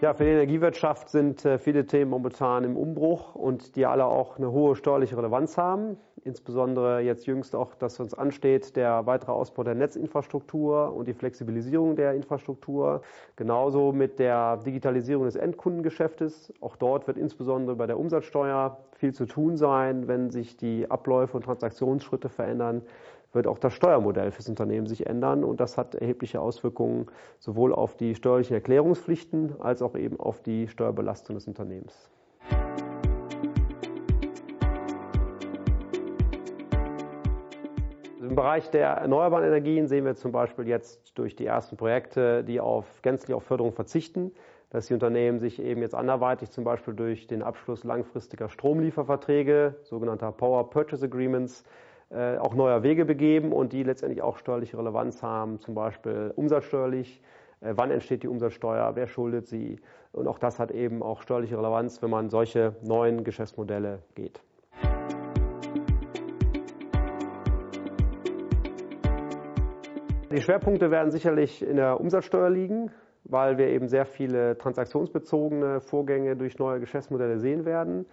Ja, für die Energiewirtschaft sind äh, viele Themen momentan im Umbruch und die alle auch eine hohe steuerliche Relevanz haben. Insbesondere jetzt jüngst auch, dass uns ansteht, der weitere Ausbau der Netzinfrastruktur und die Flexibilisierung der Infrastruktur. Genauso mit der Digitalisierung des Endkundengeschäftes. Auch dort wird insbesondere bei der Umsatzsteuer viel zu tun sein, wenn sich die Abläufe und Transaktionsschritte verändern wird auch das Steuermodell fürs Unternehmen sich ändern und das hat erhebliche Auswirkungen sowohl auf die steuerlichen Erklärungspflichten als auch eben auf die Steuerbelastung des Unternehmens. Im Bereich der erneuerbaren Energien sehen wir zum Beispiel jetzt durch die ersten Projekte, die auf gänzlich auf Förderung verzichten, dass die Unternehmen sich eben jetzt anderweitig zum Beispiel durch den Abschluss langfristiger Stromlieferverträge, sogenannter Power Purchase Agreements, äh, auch neuer Wege begeben und die letztendlich auch steuerliche Relevanz haben, zum Beispiel umsatzsteuerlich. Äh, wann entsteht die Umsatzsteuer? Wer schuldet sie? Und auch das hat eben auch steuerliche Relevanz, wenn man solche neuen Geschäftsmodelle geht. Die Schwerpunkte werden sicherlich in der Umsatzsteuer liegen, weil wir eben sehr viele transaktionsbezogene Vorgänge durch neue Geschäftsmodelle sehen werden.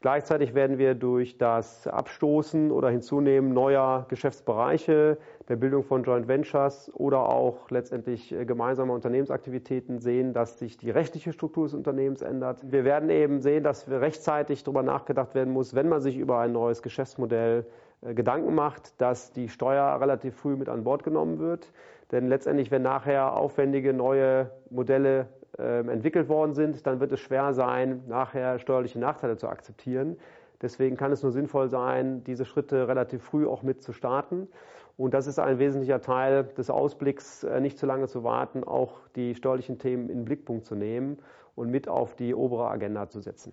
Gleichzeitig werden wir durch das Abstoßen oder Hinzunehmen neuer Geschäftsbereiche, der Bildung von Joint Ventures oder auch letztendlich äh, gemeinsamer Unternehmensaktivitäten sehen, dass sich die rechtliche Struktur des Unternehmens ändert. Wir werden eben sehen, dass rechtzeitig darüber nachgedacht werden muss, wenn man sich über ein neues Geschäftsmodell äh, Gedanken macht, dass die Steuer relativ früh mit an Bord genommen wird. Denn letztendlich, wenn nachher aufwendige neue Modelle entwickelt worden sind, dann wird es schwer sein, nachher steuerliche Nachteile zu akzeptieren. Deswegen kann es nur sinnvoll sein, diese Schritte relativ früh auch mit zu starten. Und das ist ein wesentlicher Teil des Ausblicks, äh, nicht zu lange zu warten, auch die steuerlichen Themen in den Blickpunkt zu nehmen und mit auf die obere Agenda zu setzen.